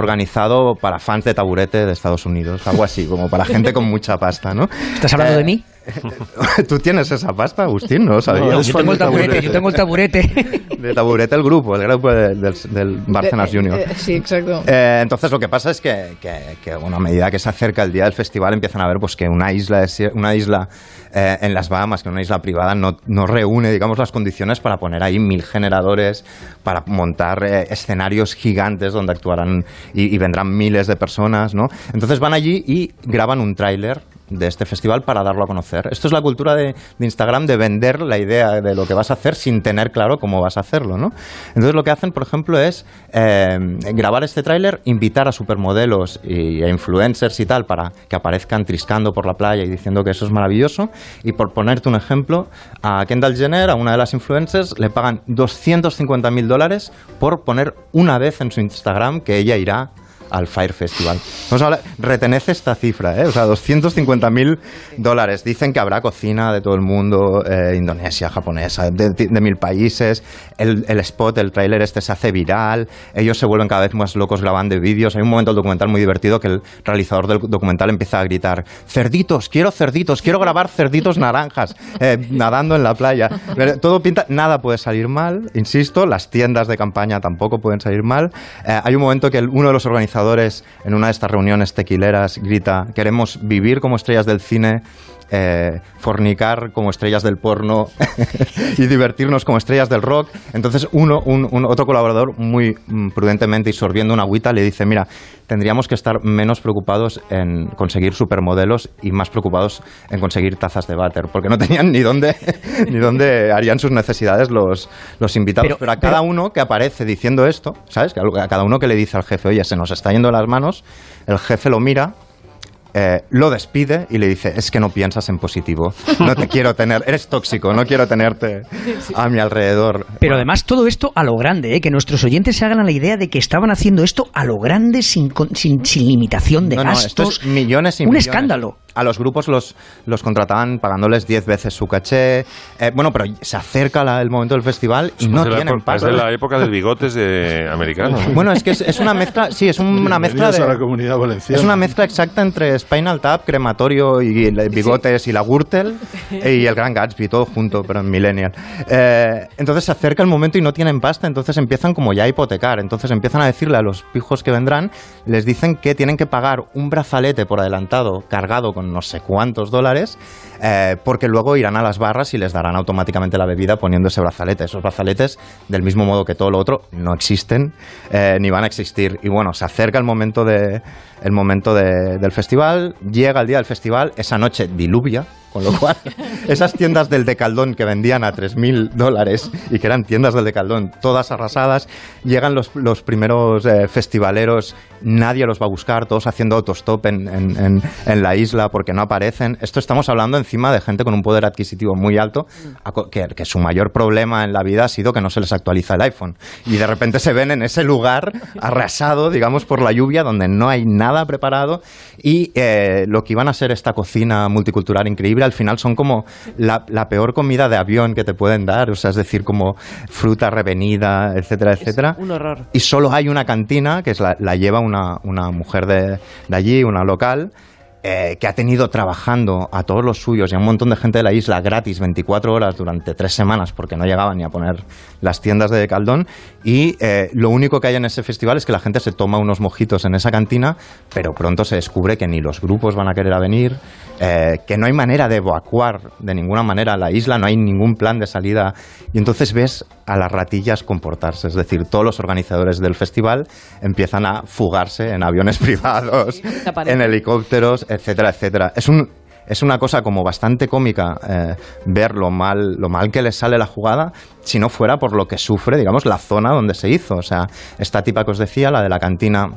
organizado para fans de taburete de Estados Unidos, algo así, como para gente con mucha pasta, ¿no? ¿Estás hablando de mí? ¿Tú tienes esa pasta, Agustín? No yo tengo el taburete, yo tengo el taburete. De taburete el grupo, el grupo de- del, del Bárcenas De- Junior. eh, sí, exacto. Eh, entonces lo que pasa es que, que, que, bueno, a medida que se acerca el día del festival empiezan a ver pues que una isla, una isla eh, en las Bahamas, que una isla privada no, no reúne digamos las condiciones para poner ahí mil generadores, para montar eh, escenarios gigantes donde actuarán y, y vendrán miles de personas, ¿no? Entonces van allí y graban un tráiler de este festival para darlo a conocer. Esto es la cultura de, Instagram de vender la idea de lo que vas a hacer sin tener claro cómo vas a hacerlo, ¿no? Entonces lo que hacen, por ejemplo, es eh, grabar este tráiler, invitar a supermodelos y a influencers y tal para que aparezcan triscando por la playa y diciendo que eso es maravilloso. Y por ponerte un ejemplo, a Kendall Jenner, a una de las influencers, le pagan 250 mil dólares por poner una vez en su Instagram que ella irá al Fire Festival. Vamos a hablar- retened esta cifra, ¿eh? o sea, 250 mil dólares. Dicen que habrá cocina de todo el mundo, eh, Indonesia, japonesa, de, de mil países. El, el spot, el tráiler este se hace viral. Ellos se vuelven cada vez más locos grabando vídeos. Hay un momento del documental muy divertido que el realizador del documental empieza a gritar: cerditos, quiero cerditos, quiero grabar cerditos naranjas eh, nadando en la playa. Pero Todo pinta, nada puede salir mal, insisto. Las tiendas de campaña tampoco pueden salir mal. Eh, hay un momento que el- uno de los organizadores en una de estas reuniones tequileras grita: queremos vivir como estrellas del cine. Eh, fornicar como estrellas del porno y divertirnos como estrellas del rock. Entonces uno, un, un otro colaborador muy mm, prudentemente y sorbiendo una agüita le dice, mira, tendríamos que estar menos preocupados en conseguir supermodelos y más preocupados en conseguir tazas de váter, porque no tenían ni dónde, ni dónde harían sus necesidades los, los invitados. Pero, Pero- a cada pero- uno que aparece diciendo esto, ¿sabes? Que A cada uno que le dice al jefe, oye, se nos está yendo de las manos, el jefe lo mira eh, lo despide y le dice, es que no piensas en positivo, no te quiero tener, eres tóxico, no quiero tenerte a mi alrededor. Pero además todo esto a lo grande, ¿eh? que nuestros oyentes se hagan a la idea de que estaban haciendo esto a lo grande sin, con- sin, sin limitación de No, no, esto gastos. es millones y Un millones. escándalo. A los grupos los, los contrataban pagándoles 10 veces su caché. Eh, bueno, pero se acerca la- el momento del festival y no es de la tienen época- es de la época del bigotes de americano. ¿no? Bueno, es que es, es una mezcla, sí, es un- una mezcla de... a la comunidad valenciana. Es una mezcla exacta entre Spinal Tap, crematorio y el- bigotes y la Gürtel y el Gran Gatsby, todo junto, pero en Millennial. Eh, entonces se acerca el momento y no tienen pasta, entonces empiezan como ya a hipotecar. Entonces empiezan a decirle a los pijos que vendrán, les dicen que tienen que pagar un brazalete por adelantado cargado con no sé cuántos dólares, eh, porque luego irán a las barras y les darán automáticamente la bebida poniendo ese brazalete. Esos brazaletes, del mismo modo que todo lo otro, no existen eh, ni van a existir. Y bueno, se acerca el momento, de, el momento de- del festival, llega el día del festival, esa noche diluvia, con lo cual esas tiendas del Decaldón que vendían a 3.000 dólares y que eran tiendas del Decaldón, todas arrasadas, llegan los, los primeros eh, festivaleros, nadie los va a buscar, todos haciendo autostop en, en- en- en la isla porque no aparecen. Esto estamos hablando encima de gente con un poder adquisitivo muy alto, que, que su mayor problema en la vida ha sido que no se les actualiza el iPhone. Y de repente se ven en ese lugar arrasado, digamos, por la lluvia, donde no hay nada preparado y eh, lo que iban a ser esta cocina multicultural increíble, al final son como la, la peor comida de avión que te pueden dar, o sea, es decir, como fruta revenida, etcétera, etcétera. Un horror. Y solo hay una cantina, que es la, la lleva una, una mujer de, de allí, una local, eh, que ha tenido trabajando a todos los suyos y a un montón de gente de la isla gratis 24 horas durante tres semanas porque no llegaban ni a poner las tiendas de Caldón. Y eh, lo único que hay en ese festival es que la gente se toma unos mojitos en esa cantina pero pronto se descubre que ni los grupos van a querer a venir eh, que no hay manera de evacuar de ninguna manera la isla no hay ningún plan de salida. Y entonces ves a las ratillas comportarse es decir todos los organizadores del festival empiezan a fugarse en aviones privados en helicópteros, etcétera, etcétera. Es un es una cosa como bastante cómica eh, ver lo mal, lo mal que les sale la jugada, si no fuera por lo que sufre, digamos, la zona donde se hizo. O sea, esta tipa que os decía, la de la cantina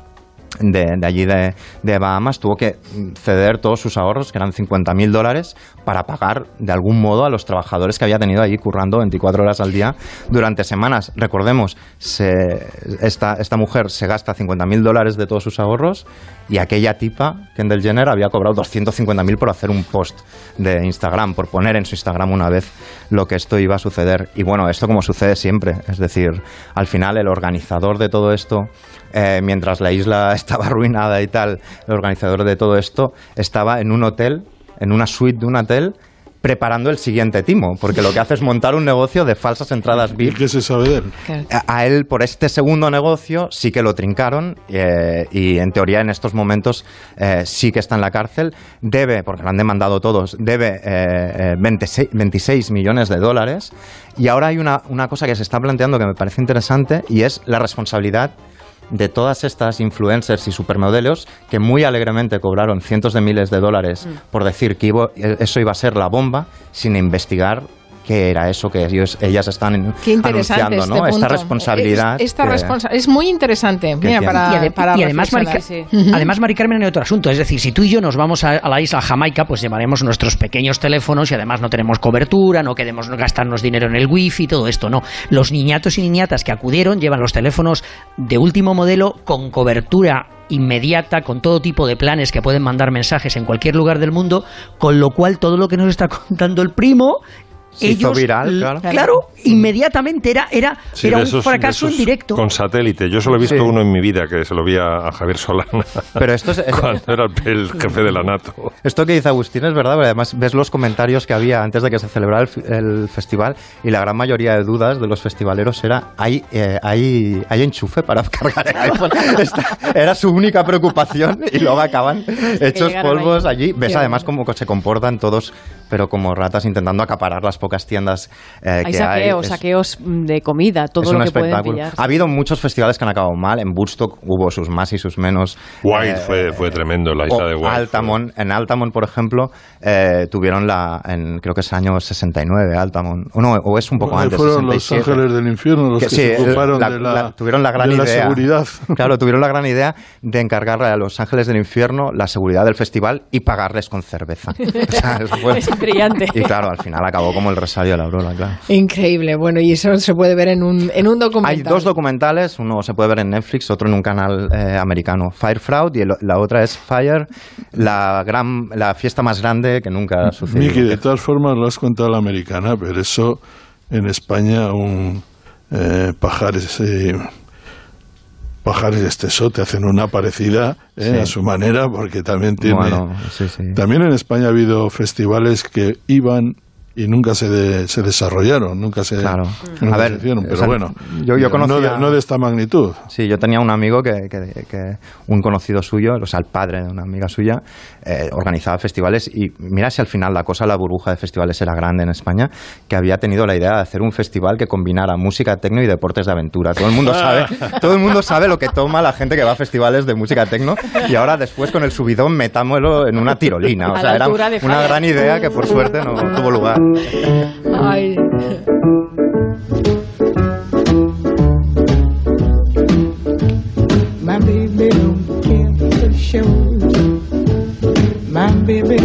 de, allí de, de Bahamas, tuvo que ceder todos sus ahorros, que eran 50.000 dólares, para pagar de algún modo a los trabajadores que había tenido allí currando 24 horas al día durante semanas. Recordemos, se- esta, esta mujer se gasta 50.000 dólares de todos sus ahorros y aquella tipa, Kendall Jenner, había cobrado 250.000 por hacer un post de Instagram, por poner en su Instagram una vez lo que esto iba a suceder. Y bueno, esto como sucede siempre, es decir, al final el organizador de todo esto, eh, mientras la isla estaba arruinada y tal, el organizador de todo esto, estaba en un hotel, en una suite de un hotel, preparando el siguiente timo, porque lo que hace es montar un negocio de falsas entradas VIP. ¿Qué se sabe de él? A, a él, por este segundo negocio, sí que lo trincaron eh, y, en teoría, en estos momentos eh, sí que está en la cárcel. Debe, porque lo han demandado todos, debe eh, eh, 26, 26 millones de dólares. Y ahora hay una, una cosa que se está planteando que me parece interesante y es la responsabilidad de todas estas influencers y supermodelos que muy alegremente cobraron cientos de miles de dólares por decir que iba- eso iba a ser la bomba sin investigar qué era eso que ellos, ellas están Qué anunciando, este ¿no? Esta responsabilidad. Es, esta que- responsa- es muy interesante. Mira, para, y, ade- para y además, Mari, además, Mari Carmen, hay otro asunto. Es decir, si tú y yo nos vamos a, a la isla Jamaica, pues llevaremos nuestros pequeños teléfonos y además no tenemos cobertura, no queremos gastarnos dinero en el wifi, todo esto, no. Los niñatos y niñatas que acudieron llevan los teléfonos de último modelo con cobertura inmediata, con todo tipo de planes que pueden mandar mensajes en cualquier lugar del mundo, con lo cual todo lo que nos está contando el primo Se hizo viral, claro. inmediatamente era, era, Sí, era un esos- fracaso en directo. Con satélite. Yo solo he visto Sí. uno en mi vida, que se lo vi a, a Javier Solana. Pero esto es- Cuando era el, jefe de la NATO. Esto que dice Agustín es verdad, porque además ves los comentarios que había antes de que se celebrara el, festival y la gran mayoría de dudas de los festivaleros era ¿hay, eh, hay, hay enchufe para cargar el iPhone? Esta era su única preocupación y luego acaban hechos polvos allí. Ves además cómo se comportan todos, pero como ratas intentando acaparar las pocas tiendas eh, Hay que saqueos, hay. Saqueos mm, de comida, todo es lo un que pueden pillar. Ha habido muchos festivales que han acabado mal. En Woodstock hubo sus más y sus menos. White Eh, fue, fue tremendo, la isla de White. Altamont, en Altamont, por ejemplo, eh, tuvieron la, en, creo que es año 69, Altamont. O no, o es un poco Bueno, antes, fueron los 67. ángeles del infierno los que, sí, se el- ocuparon la- de la, la- tuvieron la gran de la idea. seguridad. Claro, tuvieron la gran idea de encargarle a los ángeles del infierno la seguridad del festival y pagarles con cerveza. O sea, eso fue- brillante. Y claro, al final acabó como el resario de la Aurora, claro. Increíble. Bueno, y eso se puede ver en un, en un documental. Hay dos documentales, uno se puede ver en Netflix, otro en un canal eh, americano, Fire Fraud, y el- la otra es Fire, la gran, la fiesta más grande que nunca ha sucedido. Miki, de todas formas lo has contado a la americana, pero eso en España un eh, pajares eh, pajares de este te hacen una parecida eh, Sí. a su manera porque también tiene Bueno, sí, sí. también en España ha habido festivales que iban y nunca se, de- se desarrollaron, nunca se, Claro. nunca A ver, se hicieron, pero o sea, bueno, yo- yo no, de, no de esta magnitud. Sí, yo tenía un amigo que, que- que- un conocido suyo, o sea, el padre de una amiga suya, eh, organizaba festivales y mira si al final la cosa, la burbuja de festivales era grande en España, que había tenido la idea de hacer un festival que combinara música tecno y deportes de aventura. Todo el mundo sabe, todo el mundo sabe lo que toma la gente que va a festivales de música tecno y ahora después con el subidón metámoslo en una tirolina. O A sea, era una gran idea que por suerte no tuvo lugar. Um, Ay. My baby don't care for shows. My baby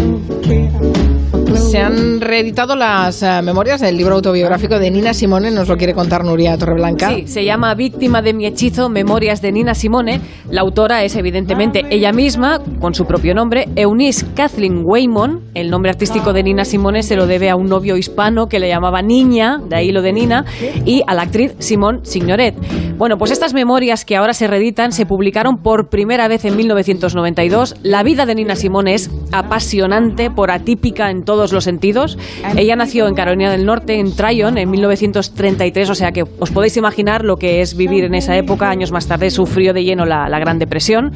Han reeditado las eh, memorias del libro autobiográfico de Nina Simone, nos lo quiere contar Nuria Torreblanca. Sí, se llama Víctima de mi hechizo, Memorias de Nina Simone. La autora es evidentemente ella misma, con su propio nombre, Eunice Kathleen Waymon. El nombre artístico de Nina Simone se lo debe a un novio hispano que le llamaba Niña, de ahí lo de Nina, y a la actriz Simone Signoret. Bueno, pues estas memorias que ahora se reeditan se publicaron por primera vez en 1992. La vida de Nina Simone es apasionante, por atípica en todos los sentidos. Ella nació en Carolina del Norte, en Tryon, en 1933, o sea que os podéis imaginar lo que es vivir en esa época. Años más tarde sufrió de lleno la, la Gran Depresión.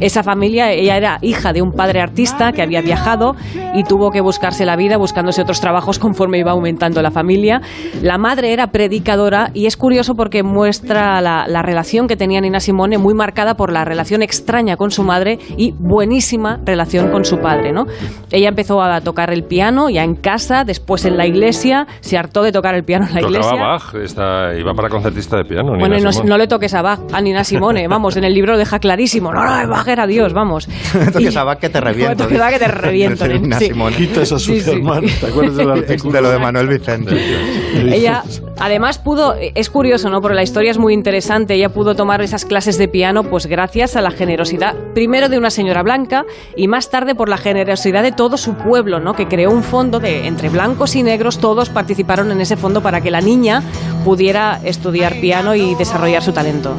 Esa familia, ella era hija de un padre artista que había viajado y tuvo que buscarse la vida buscándose otros trabajos conforme iba aumentando la familia. La madre era predicadora y es curioso porque muestra la, la relación que tenía Nina Simone muy marcada por la relación extraña con su madre y buenísima relación con su padre. ¿no? Ella empezó a tocar el piano ya en casa, después en la iglesia, se hartó de tocar el piano en la Tocaba iglesia. Bach, esta- iba para concertista de piano. Nina Bueno, y no, no le toques a Bach, a Nina Simone, vamos, en el libro lo deja clarísimo. No, no, Bach era Dios, vamos. Toques a Bach que te reviento. Toques a Bach que te reviento, Nina sí. Simone. Quitas a su Sí, sí. hermano, ¿te acuerdas del artículo? De lo de Manuel Vicente. Ella, además, pudo, es curioso, ¿no? Porque la historia es muy interesante. Ella pudo tomar esas clases de piano, pues gracias a la generosidad, primero de una señora blanca y más tarde por la generosidad de todo su pueblo, ¿no? Que creó un fondo de entre blancos y negros, todos participaron en ese fondo para que la niña pudiera estudiar piano y desarrollar su talento.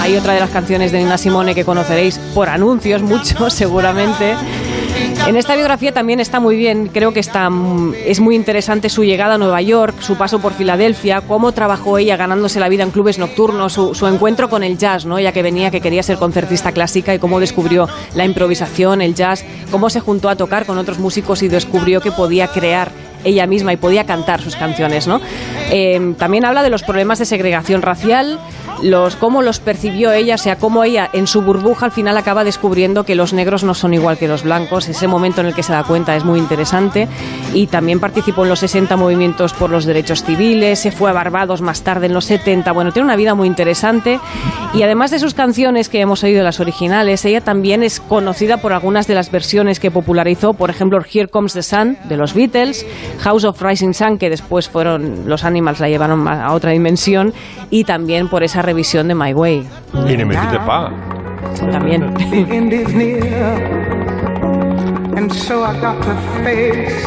Hay otra de las canciones de Nina Simone que conoceréis por anuncios, muchos seguramente. En esta biografía también está muy bien, creo que está, mm, es muy interesante su llegada a Nueva York, su paso por Filadelfia, cómo trabajó ella ganándose la vida en clubes nocturnos, su, su encuentro con el jazz, ¿no? ella que venía, que quería ser concertista clásica y cómo descubrió la improvisación, el jazz, cómo se juntó a tocar con otros músicos y descubrió que podía crear ella misma y podía cantar sus canciones. ¿no? Eh, también habla de los problemas de segregación racial, los, cómo los percibió ella, o sea, cómo ella en su burbuja al final acaba descubriendo que los negros no son igual que los blancos. Ese momento en el que se da cuenta es muy interesante. Y también participó en los 60 movimientos por los derechos civiles, se fue a Barbados más tarde en los 70. Bueno, tiene una vida muy interesante. Y además de sus canciones que hemos oído, las originales, ella también es conocida por algunas de las versiones que popularizó, por ejemplo, Here Comes the Sun de los Beatles, House of Rising Sun, que después fueron los Animals, la llevaron a otra dimensión, y también por esa revisión de My Way. Y ni me pa. También. The end is near, and so I got to face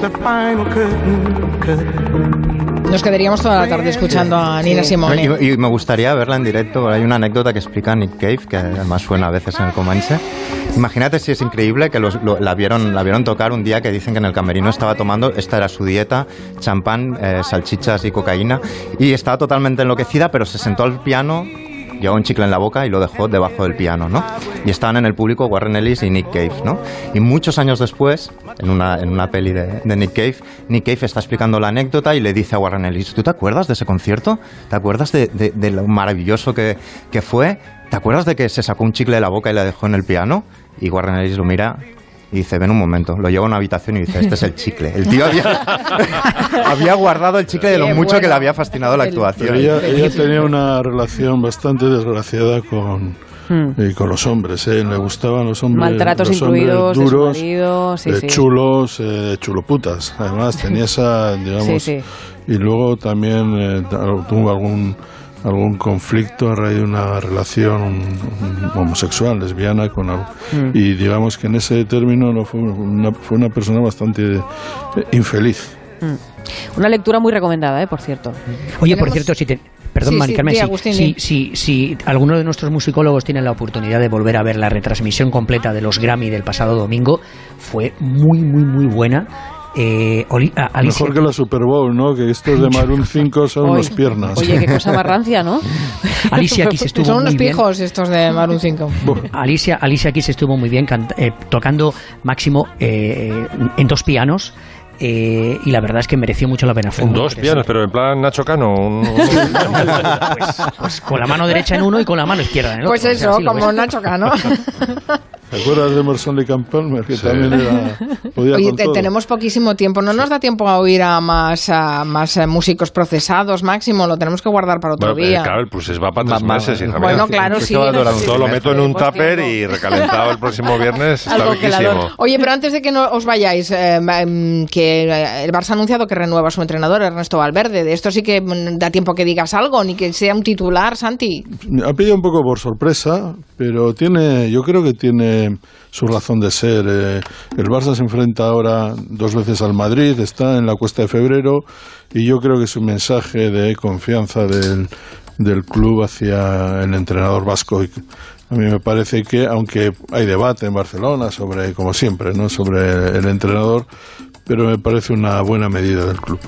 the final curtain. curtain. Nos quedaríamos toda la tarde escuchando a Nina Simone. Y, y me gustaría verla en directo. Hay una anécdota que explica Nick Cave, que además suena a veces en el Comanche. Imagínate si es increíble que los- lo- la, vieron, la vieron tocar un día que dicen que en el camerino estaba tomando, esta era su dieta, champán, eh, salchichas y cocaína, y estaba totalmente enloquecida, pero se sentó al piano, llevó un chicle en la boca y lo dejó debajo del piano, ¿no? Y estaban en el público Warren Ellis y Nick Cave, ¿no? Y muchos años después, en una, en una peli de, Nick Cave, Nick Cave está explicando la anécdota y le dice a Warren Ellis, ¿tú te acuerdas de ese concierto? ¿Te acuerdas de, de- de lo maravilloso que, que fue? ¿Te acuerdas de que se sacó un chicle de la boca y la dejó en el piano? Y Warren Ellis lo mira y dice, ven un momento, lo lleva a una habitación y dice, este es el chicle. El tío había, había guardado el chicle de lo mucho que le había fascinado la actuación. Ella, ella tenía una relación bastante desgraciada con, Hmm. eh, con los hombres. ¿eh? Le gustaban los hombres, Maltratos los hombres incluidos, de su duros, marido, sí, eh, sí. chulos, eh, chuloputas. Además, tenía esa, digamos. Sí, sí. Y luego también eh, tuvo algún algún conflicto a raíz de una relación homosexual, lesbiana, con algo. Mm. y digamos que en ese término no fue una, fue una persona bastante eh, infeliz. Mm. Una lectura muy recomendada, ¿eh? por cierto. Oye, por cierto, si te... Perdón, Sí, Mari Carmen, si, Agustín, si, di. si- si alguno de nuestros musicólogos tiene la oportunidad de volver a ver la retransmisión completa de los Grammy del pasado domingo, fue muy, muy, muy buena. Eh, Oli- a- Alicia- Mejor que la Super Bowl, ¿no? Que estos de Maroon 5 son unos piernas. Oye, qué cosa más rancia, ¿no? Alicia Keys estuvo Son unos muy bien. pijos estos de Maroon 5. Alicia, Alicia Keys estuvo muy bien eh, tocando máximo eh, en dos pianos. eh, y la verdad es que mereció mucho la pena. Fue dos pianos, pero en plan Nacho Cano. un- pues, pues con la mano derecha en uno y con la mano izquierda en el Pues otro. O sea, eso, así lo como ves. Nacho Cano. ¿Te acuerdas de Emerson Lake and Palmer? Que también era, podía Oye, con te- todo. tenemos poquísimo tiempo. ¿No nos da tiempo a oír a más, a más eh, músicos procesados, Máximo? Lo tenemos que guardar para otro Bueno, eh, día. claro, el procés va para tres meses. hija Bueno, claro, Es sí, Todo lo meto en un tupper y recalentado el próximo viernes está riquísimo. Oye, pero antes de que no os vayáis, eh, mm, que eh, el Barça ha anunciado que renueva a su entrenador, Ernesto Valverde. De esto sí que mm, da tiempo que digas algo, ni que sea un titular, Santi. Ha pillado un poco por sorpresa, pero tiene, yo creo que tiene su razón de ser. Eh, el Barça se enfrenta ahora dos veces al Madrid, está en la cuesta de febrero y yo creo que es un mensaje de confianza del, del club hacia el entrenador vasco. A mí me parece que, aunque hay debate en Barcelona sobre, como siempre, no sobre el entrenador, pero me parece una buena medida del club.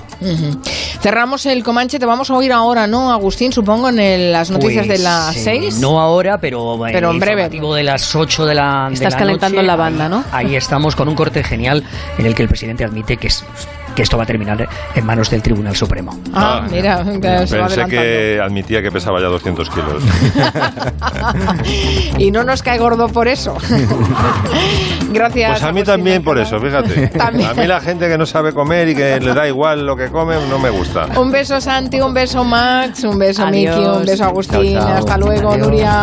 Cerramos el Comanche, te vamos a oír ahora, ¿no, Agustín? Supongo en el- las noticias Pues, de las eh, 6. No ahora, pero, Pero en breve. de las 8 de la de Estás la calentando noche, la banda, ¿no? Ahí estamos con un corte genial en el que el presidente admite que, es- que esto va a terminar en manos del Tribunal Supremo. Ah, mira, que se Pensé que admitía que pesaba ya 200 kilos. Y no nos cae gordo por eso. Gracias. Pues a mí también por eso, fíjate. También. A mí la gente que no sabe comer y que le da igual lo que come no me gusta. Un beso Santi, un beso Max, un beso. Miki, un beso Agustín. Chao, chao. Hasta luego, Adiós. Nuria.